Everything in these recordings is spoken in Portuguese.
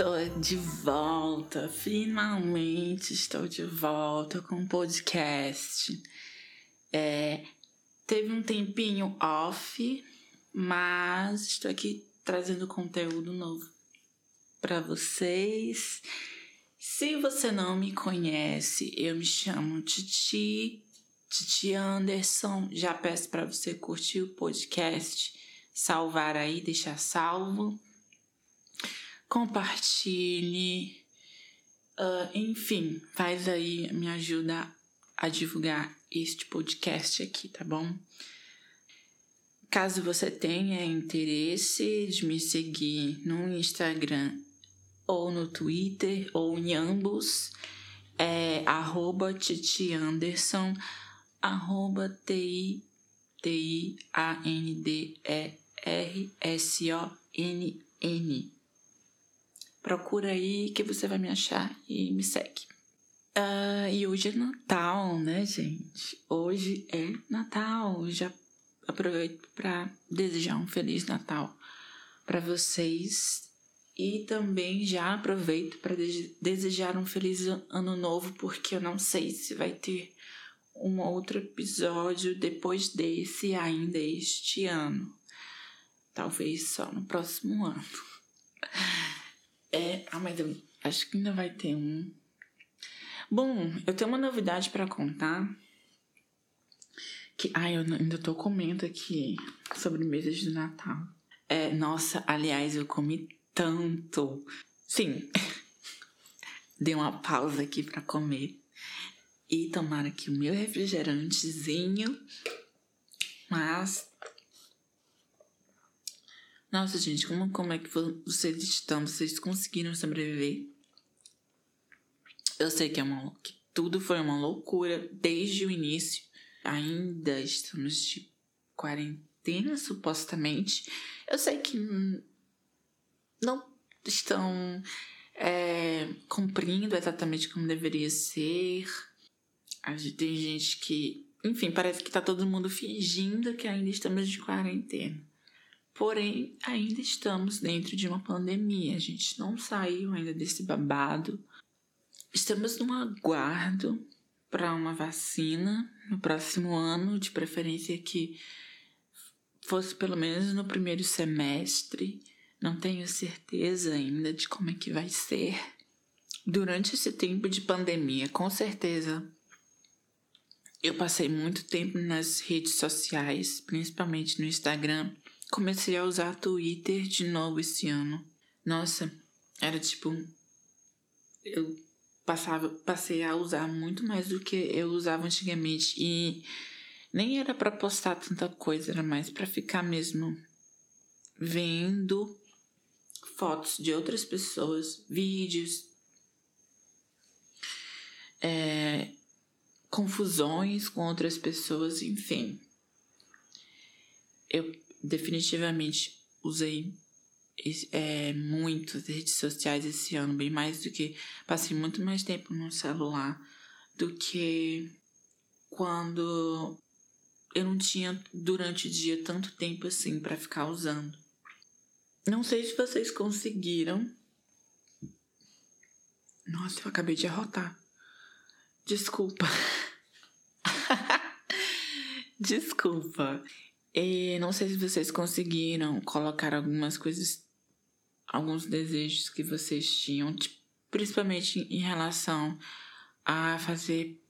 Estou de volta, finalmente estou de volta com o podcast. É, teve um tempinho off, mas estou aqui trazendo conteúdo novo para vocês. Se você não me conhece, eu me chamo Titi, Titi Anderson. Já peço para você curtir o podcast, salvar aí, deixar salvo compartilhe, uh, enfim, faz aí, me ajuda a divulgar este podcast aqui, tá bom? Caso você tenha interesse de me seguir no Instagram ou no Twitter ou em ambos, é arroba Titi Anderson, arroba T-I-T-I-A-N-D-E-R-S-O-N-N. Procura aí que você vai me achar e me segue. Uh, e hoje é Natal, né, gente? Hoje é Natal. Já aproveito para desejar um Feliz Natal para vocês. E também já aproveito para desejar um feliz ano novo, porque eu não sei se vai ter um outro episódio depois desse ainda este ano. Talvez só no próximo ano. É, ah, mas eu acho que ainda vai ter um. Bom, eu tenho uma novidade para contar. Que, ai, eu ainda tô comendo aqui sobre mesas de Natal. É, nossa, aliás, eu comi tanto. Sim, dei uma pausa aqui para comer e tomar aqui o meu refrigerantezinho. Mas nossa, gente, como, como é que vocês estão? Vocês conseguiram sobreviver? Eu sei que, é uma, que tudo foi uma loucura desde o início. Ainda estamos de quarentena, supostamente. Eu sei que não estão é, cumprindo exatamente como deveria ser. Tem gente que. Enfim, parece que tá todo mundo fingindo que ainda estamos de quarentena. Porém, ainda estamos dentro de uma pandemia, a gente não saiu ainda desse babado. Estamos no aguardo para uma vacina no próximo ano, de preferência que fosse pelo menos no primeiro semestre. Não tenho certeza ainda de como é que vai ser. Durante esse tempo de pandemia, com certeza eu passei muito tempo nas redes sociais, principalmente no Instagram, Comecei a usar Twitter de novo esse ano. Nossa, era tipo. Eu passava, passei a usar muito mais do que eu usava antigamente. E nem era para postar tanta coisa, era mais para ficar mesmo vendo fotos de outras pessoas, vídeos, é, confusões com outras pessoas, enfim. Eu definitivamente usei é, muito as redes sociais esse ano, bem mais do que. Passei muito mais tempo no celular do que quando eu não tinha durante o dia tanto tempo assim para ficar usando. Não sei se vocês conseguiram. Nossa, eu acabei de arrotar. Desculpa. Desculpa. E não sei se vocês conseguiram colocar algumas coisas, alguns desejos que vocês tinham, tipo, principalmente em relação a fazer.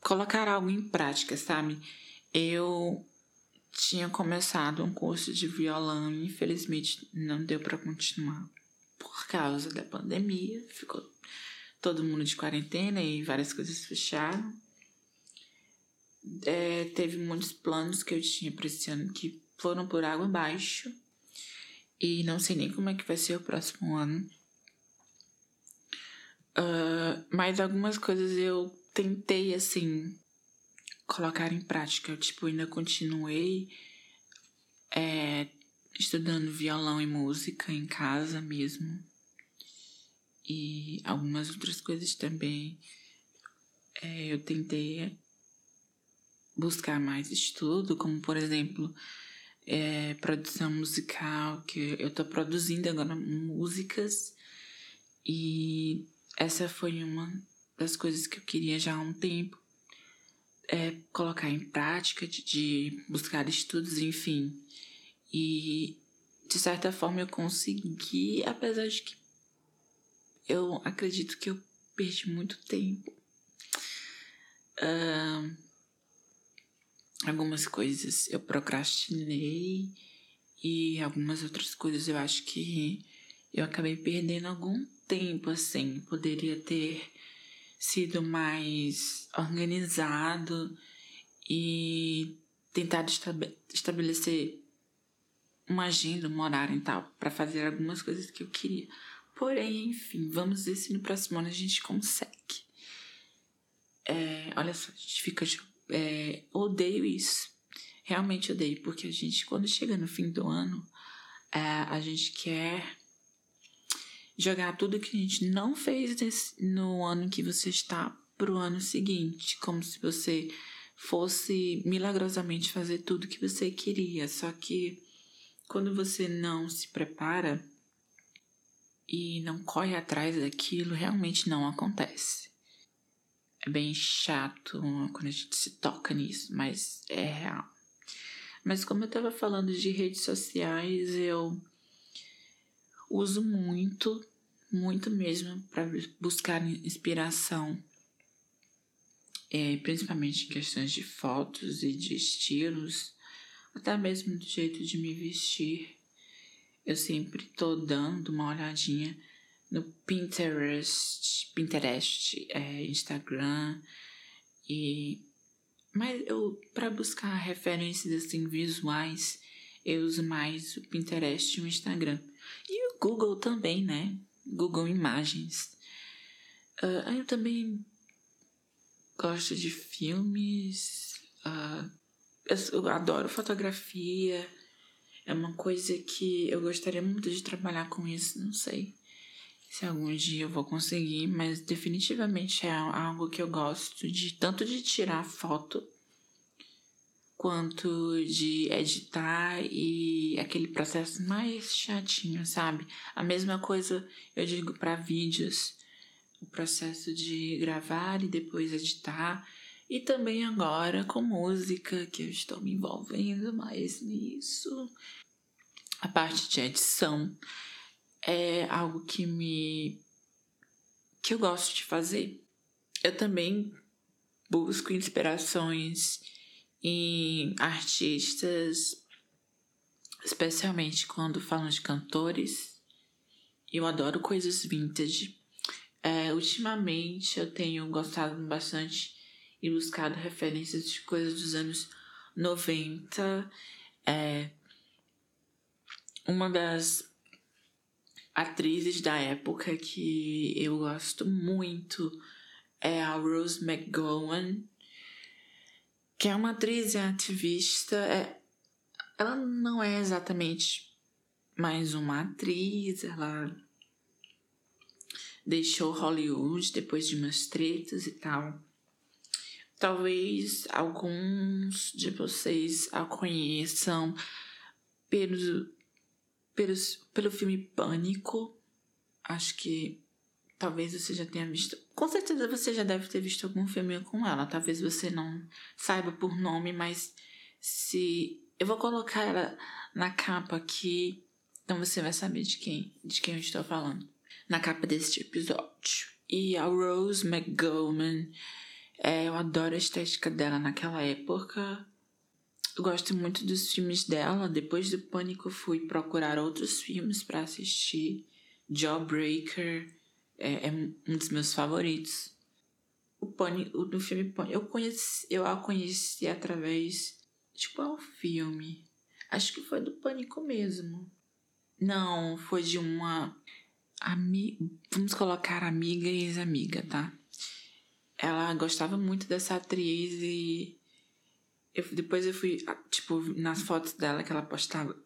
colocar algo em prática, sabe? Eu tinha começado um curso de violão e infelizmente não deu para continuar por causa da pandemia. Ficou todo mundo de quarentena e várias coisas fecharam é, teve muitos planos que eu tinha para esse ano que foram por água abaixo. E não sei nem como é que vai ser o próximo ano. Uh, mas algumas coisas eu tentei, assim, colocar em prática. Eu, tipo, ainda continuei é, estudando violão e música em casa mesmo. E algumas outras coisas também. É, eu tentei buscar mais estudo, como por exemplo, é, produção musical, que eu tô produzindo agora músicas. E essa foi uma das coisas que eu queria já há um tempo. É, colocar em prática, de, de buscar estudos, enfim. E de certa forma eu consegui, apesar de que eu acredito que eu perdi muito tempo. Uh, algumas coisas eu procrastinei e algumas outras coisas eu acho que eu acabei perdendo algum tempo assim. Poderia ter sido mais organizado e tentado estabelecer uma agenda, um horário e tal, para fazer algumas coisas que eu queria. Porém, enfim, vamos ver se no próximo ano a gente consegue. É, olha só, a gente fica. É, odeio isso. Realmente odeio, porque a gente, quando chega no fim do ano, é, a gente quer jogar tudo que a gente não fez desse, no ano que você está pro ano seguinte, como se você fosse milagrosamente fazer tudo que você queria. Só que quando você não se prepara e não corre atrás daquilo, realmente não acontece. É bem chato quando a gente se toca nisso, mas é real. Mas como eu estava falando de redes sociais, eu uso muito, muito mesmo para buscar inspiração, é, principalmente em questões de fotos e de estilos até mesmo do jeito de me vestir. Eu sempre tô dando uma olhadinha no Pinterest, Pinterest, é, Instagram e mas eu para buscar referências assim visuais, eu uso mais o Pinterest e o Instagram. E o Google também, né? Google Imagens. Uh, eu também gosto de filmes, uh, eu adoro fotografia. É uma coisa que eu gostaria muito de trabalhar com isso, não sei se algum dia eu vou conseguir, mas definitivamente é algo que eu gosto de tanto de tirar foto quanto de editar e aquele processo mais chatinho, sabe? A mesma coisa eu digo para vídeos, o processo de gravar e depois editar e também agora com música, que eu estou me envolvendo mais nisso. A parte de edição é algo que me que eu gosto de fazer. Eu também busco inspirações em artistas, especialmente quando falam de cantores. Eu adoro coisas vintage. É, ultimamente eu tenho gostado bastante e buscado referências de coisas dos anos 90. É, uma das atrizes da época que eu gosto muito é a Rose McGowan, que é uma atriz e ativista. É, ela não é exatamente mais uma atriz, ela deixou Hollywood depois de umas tretas e tal. Talvez alguns de vocês a conheçam pelo, pelo, filme Pânico. Acho que talvez você já tenha visto. Com certeza você já deve ter visto algum filme com ela. Talvez você não saiba por nome, mas se. Eu vou colocar ela na capa aqui. Então você vai saber de quem, de quem eu estou falando. Na capa deste episódio. E a Rose McGowan é, eu adoro a estética dela naquela época. Gosto muito dos filmes dela. Depois do Pânico, fui procurar outros filmes para assistir. Jawbreaker é, é, um dos meus favoritos. O Pânico, no filme Pânico, eu, conheci, eu a conheci através de qual filme? Acho que foi do Pânico mesmo. Não, foi de uma. Ami... Vamos colocar amiga e ex-amiga, tá? ela gostava muito dessa atriz e eu, depois eu fui, tipo, nas fotos dela que ela postava,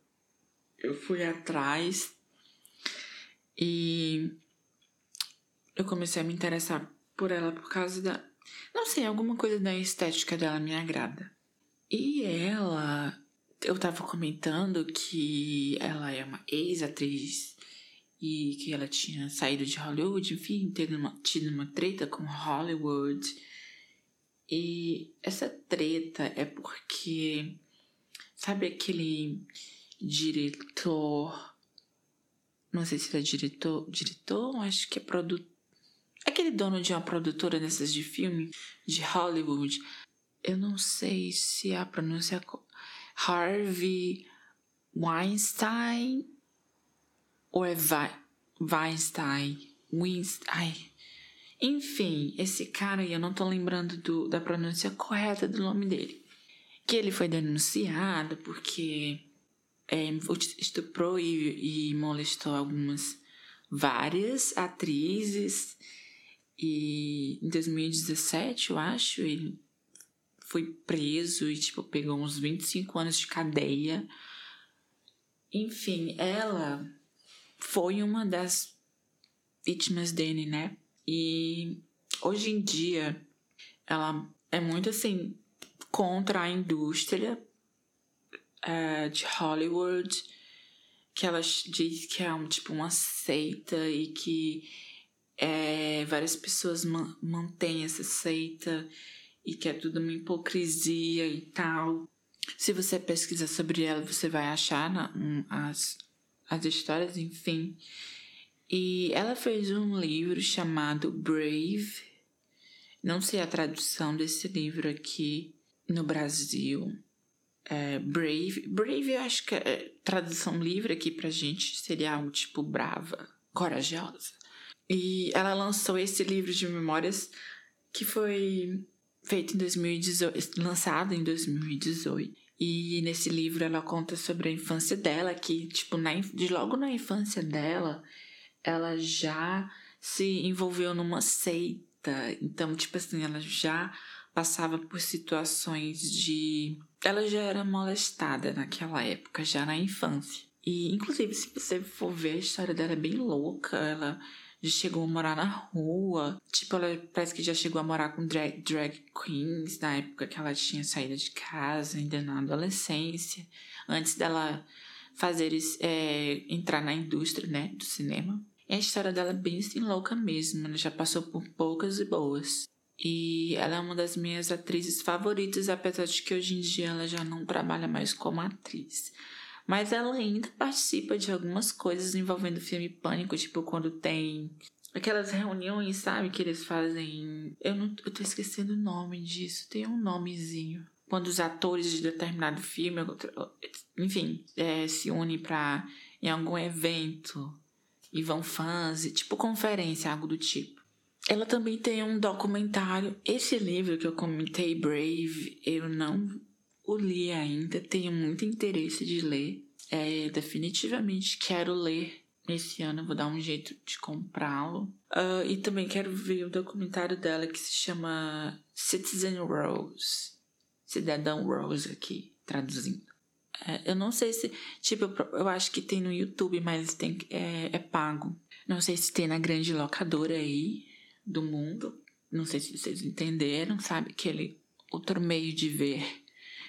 eu fui atrás e eu comecei a me interessar por ela por causa da. Não sei, alguma coisa da estética dela me agrada. E ela eu tava comentando que ela é uma ex-atriz e que ela tinha saído de Hollywood, enfim, tendo uma, tido uma treta com Hollywood. E essa treta é porque, sabe aquele diretor, não sei se é diretor, diretor, acho que é produtor, aquele dono de uma produtora dessas de filme, de Hollywood, eu não sei se a pronúncia Harvey Weinstein ou é Weinstein? Weinstein. Enfim, esse cara aí, eu não tô lembrando do, da pronúncia correta do nome dele. Que ele foi denunciado porque é, estuprou e, e molestou algumas, várias atrizes. E em 2017, eu acho, ele foi preso e, tipo, pegou uns 25 anos de cadeia. Enfim, ela foi uma das vítimas dele, né? E hoje em dia ela é muito assim contra a indústria uh, de Hollywood, que ela diz que é um, tipo uma seita e que é, várias pessoas man mantêm essa seita e que é tudo uma hipocrisia e tal. Se você pesquisar sobre ela, você vai achar na, um, as, as histórias, enfim. E ela fez um livro chamado Brave. Não sei a tradução desse livro aqui no Brasil. É, Brave. Brave, eu acho que é tradução livre aqui pra gente seria algo tipo brava, corajosa. E ela lançou esse livro de memórias que foi feito em 2018, lançado em 2018. E nesse livro ela conta sobre a infância dela, que, tipo, na, de logo na infância dela, ela já se envolveu numa seita. Então, tipo assim, ela já passava por situações de. Ela já era molestada naquela época, já na infância. E, inclusive, se você for ver, a história dela é bem louca. Ela já chegou a morar na rua. Tipo, ela parece que já chegou a morar com drag, drag queens na época que ela tinha saído de casa, ainda na adolescência. Antes dela fazer é, entrar na indústria, né, do cinema. E a história dela é bem assim louca mesmo. Ela já passou por poucas e boas. E ela é uma das minhas atrizes favoritas, apesar de que hoje em dia ela já não trabalha mais como atriz. Mas ela ainda participa de algumas coisas envolvendo o filme Pânico, tipo quando tem aquelas reuniões, sabe, que eles fazem. Eu não eu tô esquecendo o nome disso, tem um nomezinho. Quando os atores de determinado filme, enfim, é, se unem para em algum evento e vão fãs, tipo conferência, algo do tipo. Ela também tem um documentário. Esse livro que eu comentei, Brave, eu não o li ainda, tenho muito interesse de ler. É, definitivamente quero ler esse ano, vou dar um jeito de comprá-lo. Uh, e também quero ver o documentário dela que se chama Citizen Rose. Cidadão Rose aqui, traduzindo. É, eu não sei se. Tipo, eu acho que tem no YouTube, mas tem, é, é pago. Não sei se tem na grande locadora aí do mundo. Não sei se vocês entenderam, sabe? Aquele outro meio de ver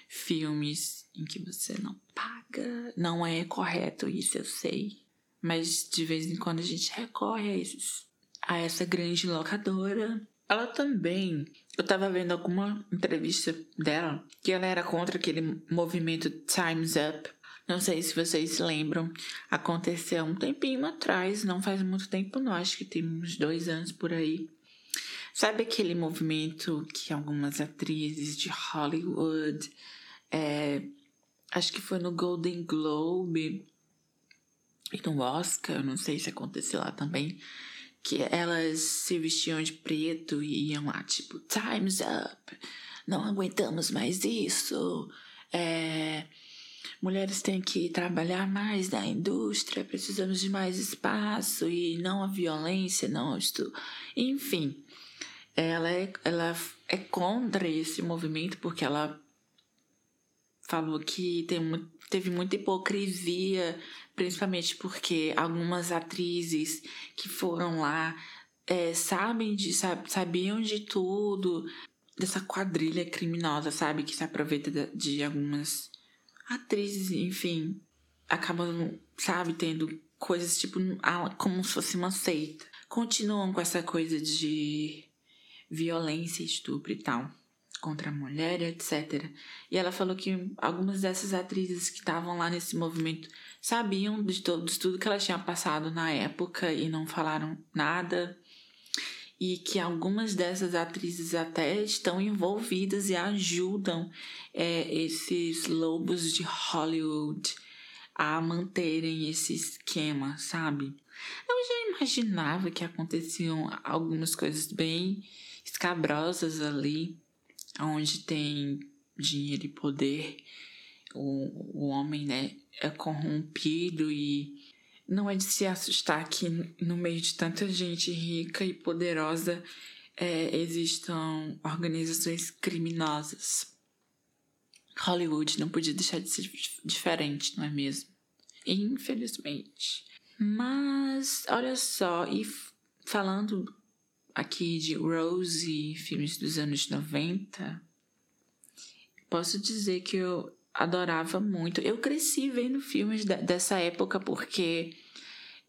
filmes em que você não paga. Não é correto isso, eu sei. Mas de vez em quando a gente recorre a, esses, a essa grande locadora. Ela também. Eu tava vendo alguma entrevista dela que ela era contra aquele movimento Time's Up. Não sei se vocês lembram. Aconteceu um tempinho atrás, não faz muito tempo, não. Acho que tem uns dois anos por aí. Sabe aquele movimento que algumas atrizes de Hollywood, é, acho que foi no Golden Globe e no Oscar, não sei se aconteceu lá também, que elas se vestiam de preto e iam lá, tipo, Time's Up, não aguentamos mais isso, é, mulheres têm que trabalhar mais na indústria, precisamos de mais espaço e não a violência, não isto, enfim ela é, ela é contra esse movimento porque ela falou que tem, teve muita hipocrisia, principalmente porque algumas atrizes que foram lá é, sabem de, sabiam de tudo dessa quadrilha criminosa, sabe? Que se aproveita de algumas atrizes, enfim, acabam, sabe, tendo coisas tipo como se fosse uma seita. Continuam com essa coisa de violência, estupro e tal contra a mulher, etc. E ela falou que algumas dessas atrizes que estavam lá nesse movimento sabiam de, todo, de tudo que ela tinha passado na época e não falaram nada. E que algumas dessas atrizes até estão envolvidas e ajudam é, esses lobos de Hollywood a manterem esse esquema, sabe? Eu já imaginava que aconteciam algumas coisas bem escabrosas ali onde tem dinheiro e poder, o, o homem, né, é corrompido e não é de se assustar que no meio de tanta gente rica e poderosa é, existam organizações criminosas. Hollywood não podia deixar de ser diferente, não é mesmo? Infelizmente. Mas, olha só, e falando aqui de Rose, filmes dos anos 90, posso dizer que eu adorava muito. Eu cresci vendo filmes dessa época porque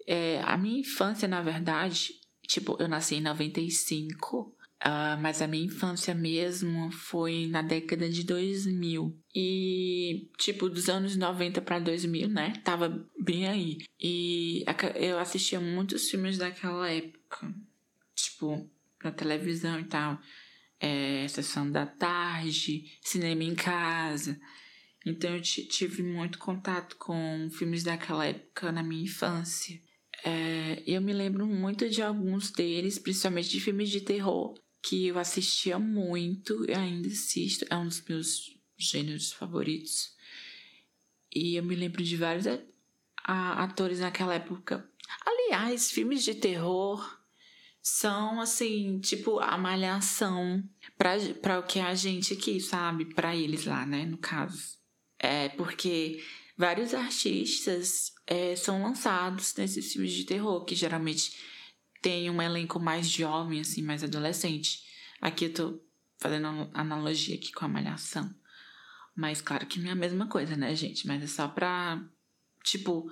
é, a minha infância, na verdade, tipo, eu nasci em 95, uh, ah, mas a minha infância mesmo foi na década de 2000. E, tipo, dos anos 90 para 2000, né? Tava bem aí. E eu assistia muitos filmes daquela época tipo, na televisão e tal. É, sessão da tarde, cinema em casa. Então eu tive muito contato com filmes daquela época na minha infância. É, eu me lembro muito de alguns deles, principalmente de filmes de terror, que eu assistia muito e ainda assisto. É um dos meus gêneros favoritos. E eu me lembro de vários atores naquela época. Aliás, filmes de terror são assim, tipo, a malhação para o que a gente aqui, sabe? Para eles lá, né? No caso. É porque vários artistas é, são lançados nesses filmes de terror, que geralmente tem um elenco mais jovem, assim, mais adolescente. Aqui eu tô fazendo analogia aqui com a malhação. Mas claro que não é a mesma coisa, né, gente? Mas é só pra, tipo,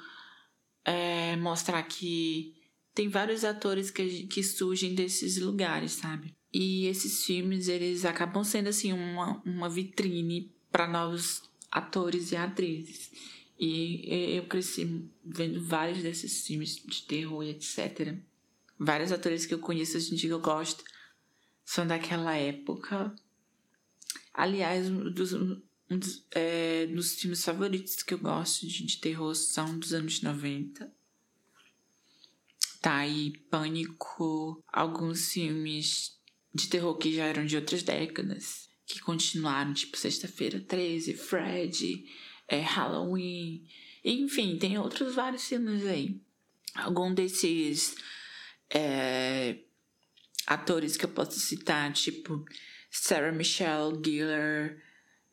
é, mostrar que tem vários atores que, que surgem desses lugares, sabe? E esses filmes, eles acabam sendo, assim, uma, uma vitrine para novos atores e atrizes. E eu cresci vendo vários desses filmes de terror e etc. Vários atores que eu conheço hoje em dia que eu gosto são daquela época. Aliás, um dos, um dos, é, dos filmes favoritos que eu gosto de, de terror são dos anos 90 tá aí Pânico, alguns filmes de terror que já eram de outras décadas, que continuaram, tipo Sexta-feira 13, Fred, é, Halloween, enfim, tem outros vários filmes aí. Algum desses é, atores que eu posso citar, tipo Sarah Michelle Gellar,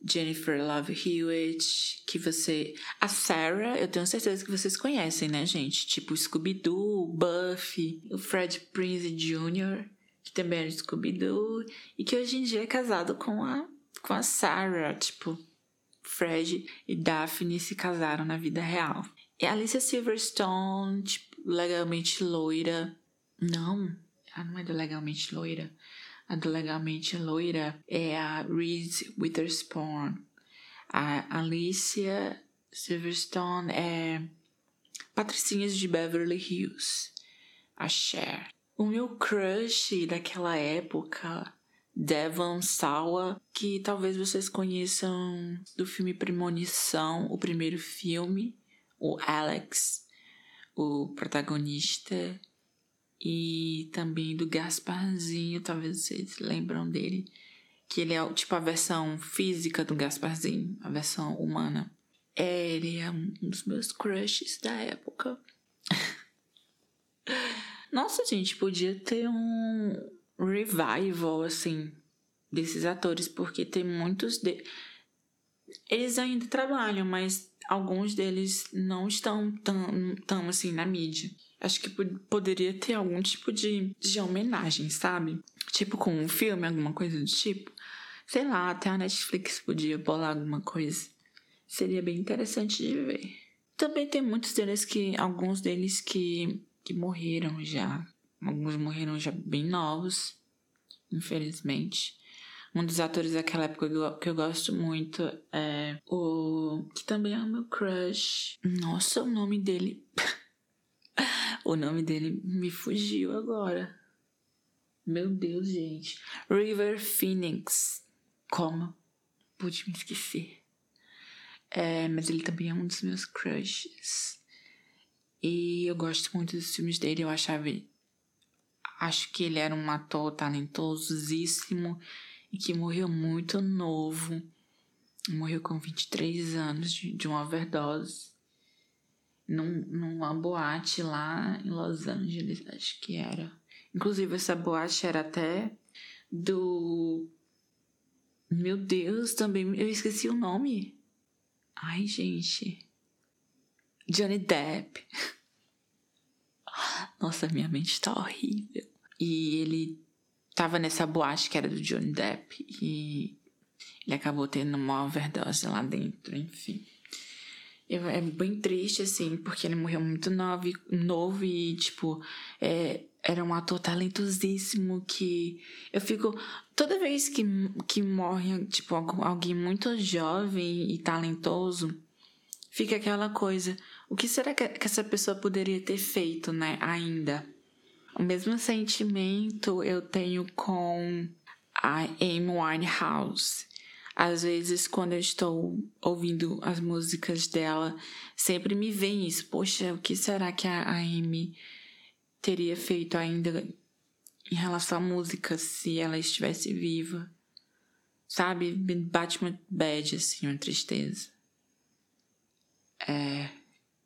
Jennifer Love Hewitt, que você. A Sarah, eu tenho certeza que vocês conhecem, né, gente? Tipo Scooby-Doo, Buffy, o Fred Prinze Jr., que também era Scooby-Doo, e que hoje em dia é casado com a, com a Sarah. Tipo, Fred e Daphne se casaram na vida real. E a Alicia Silverstone, tipo, legalmente loira. Não, ela não é do legalmente loira. A Legalmente Loira é a Reese Witherspoon. A Alicia Silverstone é Patricinhas de Beverly Hills. A Cher. O meu crush daquela época, Devon Sawa, que talvez vocês conheçam do filme Premonição, o primeiro filme, o Alex, o protagonista e também do Gasparzinho, talvez vocês lembram dele, que ele é tipo a versão física do Gasparzinho, a versão humana. É, ele é um dos meus crushes da época. Nossa, gente, podia ter um revival, assim, desses atores, porque tem muitos de... Eles ainda trabalham, mas alguns deles não estão tão, tão assim na mídia. Acho que poderia ter algum tipo de, de homenagem, sabe? Tipo com um filme, alguma coisa do tipo. Sei lá, até a Netflix podia bolar alguma coisa. seria bem interessante de ver. Também tem muitos deles que. alguns deles que, que morreram já. Alguns morreram já bem novos, infelizmente. Um dos atores daquela época que eu gosto muito é o. que também é o meu crush. Nossa, o nome dele. o nome dele me fugiu agora. Meu Deus, gente. River Phoenix. Como? Pude me esquecer. É, mas ele também é um dos meus crushes. E eu gosto muito dos filmes dele. Eu achava. Acho que ele era um ator talentosíssimo e que morreu muito novo. Morreu com 23 anos de, de uma overdose. Num, numa boate lá em Los Angeles, acho que era. Inclusive, essa boate era até do. Meu Deus, também. Eu esqueci o nome. Ai, gente. Johnny Depp. Nossa, minha mente tá horrível. E ele tava nessa boate que era do Johnny Depp e ele acabou tendo uma overdose lá dentro, enfim. É bem triste, assim, porque ele morreu muito novo, novo e, tipo, é, era um ator talentosíssimo que eu fico. Toda vez que, que morre, tipo, alguém muito jovem e talentoso, fica aquela coisa. O que será que, que essa pessoa poderia ter feito, né, ainda? O mesmo sentimento eu tenho com a Amy Winehouse. Às vezes, quando eu estou ouvindo as músicas dela, sempre me vem isso. Poxa, o que será que a Amy teria feito ainda em relação à música se ela estivesse viva? Sabe? Me bate uma bad, assim, uma tristeza. É.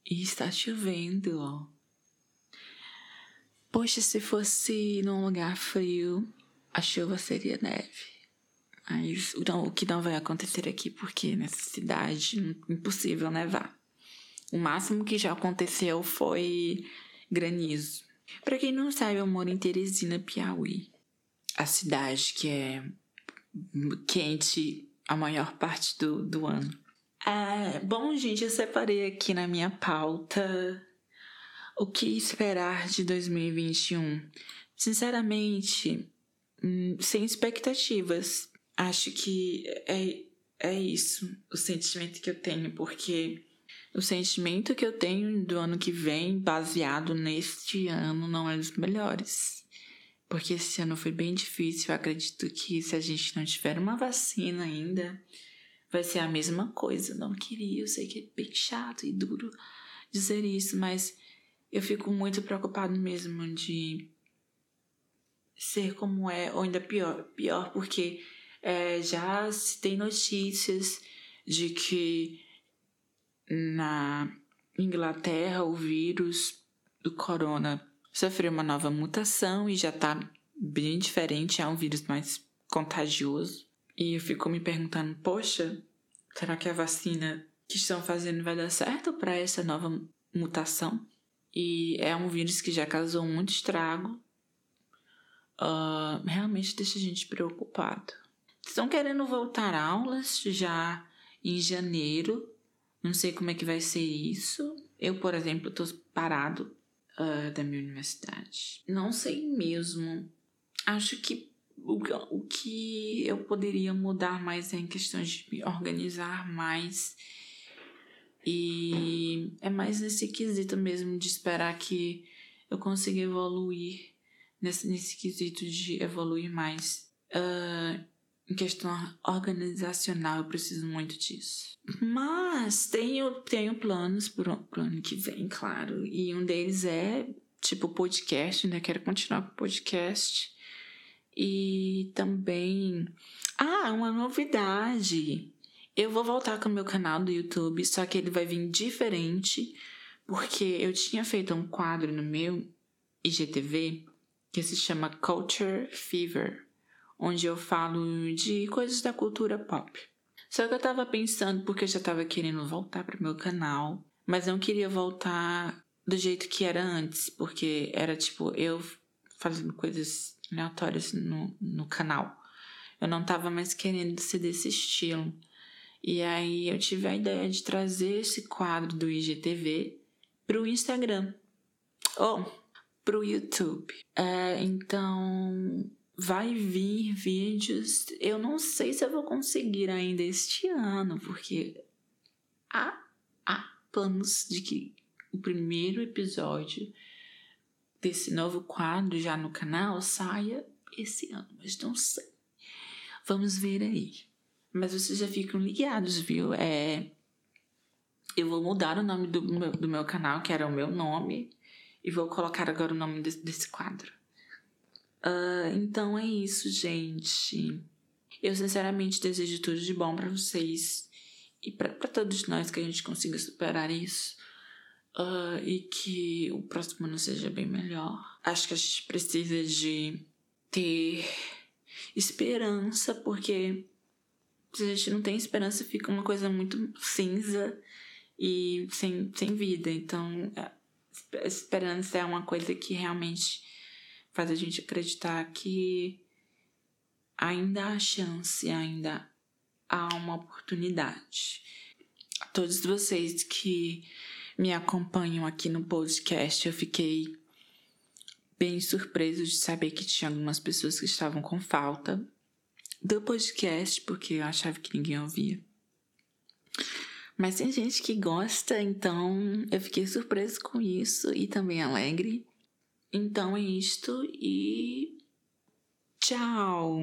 E está chovendo, ó. Poxa, se fosse num lugar frio, a chuva seria neve. Mas não, o que não vai acontecer aqui, porque nessa cidade impossível nevar. O máximo que já aconteceu foi granizo. Para quem não sabe, eu moro em Teresina, Piauí. A cidade que é quente a maior parte do, do ano. É, bom, gente, eu separei aqui na minha pauta o que esperar de 2021? Sinceramente, hum, sem expectativas. Acho que é, é isso o sentimento que eu tenho, porque o sentimento que eu tenho do ano que vem, baseado neste ano, não é dos melhores. Porque esse ano foi bem difícil. Eu acredito que se a gente não tiver uma vacina ainda, vai ser a mesma coisa. Não queria, eu sei que é bem chato e duro dizer isso, mas eu fico muito preocupado mesmo de ser como é, ou ainda pior, pior porque é, já se tem notícias de que na Inglaterra o vírus do corona sofreu uma nova mutação e já tá bem diferente, é um vírus mais contagioso. E eu fico me perguntando, poxa, será que a vacina que estão fazendo vai dar certo para essa nova mutação? E é um vírus que já causou muito estrago. Uh, realmente deixa a gente preocupado. Estão querendo voltar aulas já em janeiro. Não sei como é que vai ser isso. Eu, por exemplo, estou parado uh, da minha universidade. Não sei mesmo. Acho que o, o que eu poderia mudar mais é em questões de me organizar mais e é mais nesse quesito mesmo de esperar que eu consiga evoluir, nesse, nesse quesito de evoluir mais. Uh, em questão organizacional, eu preciso muito disso. Mas tenho, tenho planos pro, pro ano que vem, claro. E um deles é, tipo, podcast, né? Quero continuar com o podcast. E também. Ah, uma novidade! Eu vou voltar com o meu canal do YouTube, só que ele vai vir diferente, porque eu tinha feito um quadro no meu IGTV que se chama Culture Fever, onde eu falo de coisas da cultura pop. Só que eu tava pensando, porque eu já tava querendo voltar pro meu canal, mas não queria voltar do jeito que era antes, porque era tipo eu fazendo coisas aleatórias no, no canal. Eu não tava mais querendo ser desse estilo. E aí eu tive a ideia de trazer esse quadro do IGTV para o Instagram. Ou para o YouTube. É, então vai vir vídeos. Eu não sei se eu vou conseguir ainda este ano, porque há, há planos de que o primeiro episódio desse novo quadro já no canal saia esse ano, mas não sei. Vamos ver aí. Mas vocês já ficam ligados, viu? É, eu vou mudar o nome do meu, do meu canal, que era o meu nome, e vou colocar agora o nome desse, desse quadro. Uh, então é isso, gente. Eu sinceramente desejo tudo de bom para vocês e para todos nós que a gente consiga superar isso. Uh, e que o próximo ano seja bem melhor. Acho que a gente precisa de ter esperança, porque se a gente não tem esperança, fica uma coisa muito cinza e sem, sem vida. Então, a esperança é uma coisa que realmente faz a gente acreditar que ainda há chance, ainda há uma oportunidade. Todos vocês que me acompanham aqui no podcast, eu fiquei bem surpreso de saber que tinha algumas pessoas que estavam com falta do podcast, porque eu achava que ninguém ouvia. Mas tem gente que gosta, então eu fiquei surpreso com isso e também alegre. Então é isto e tchau!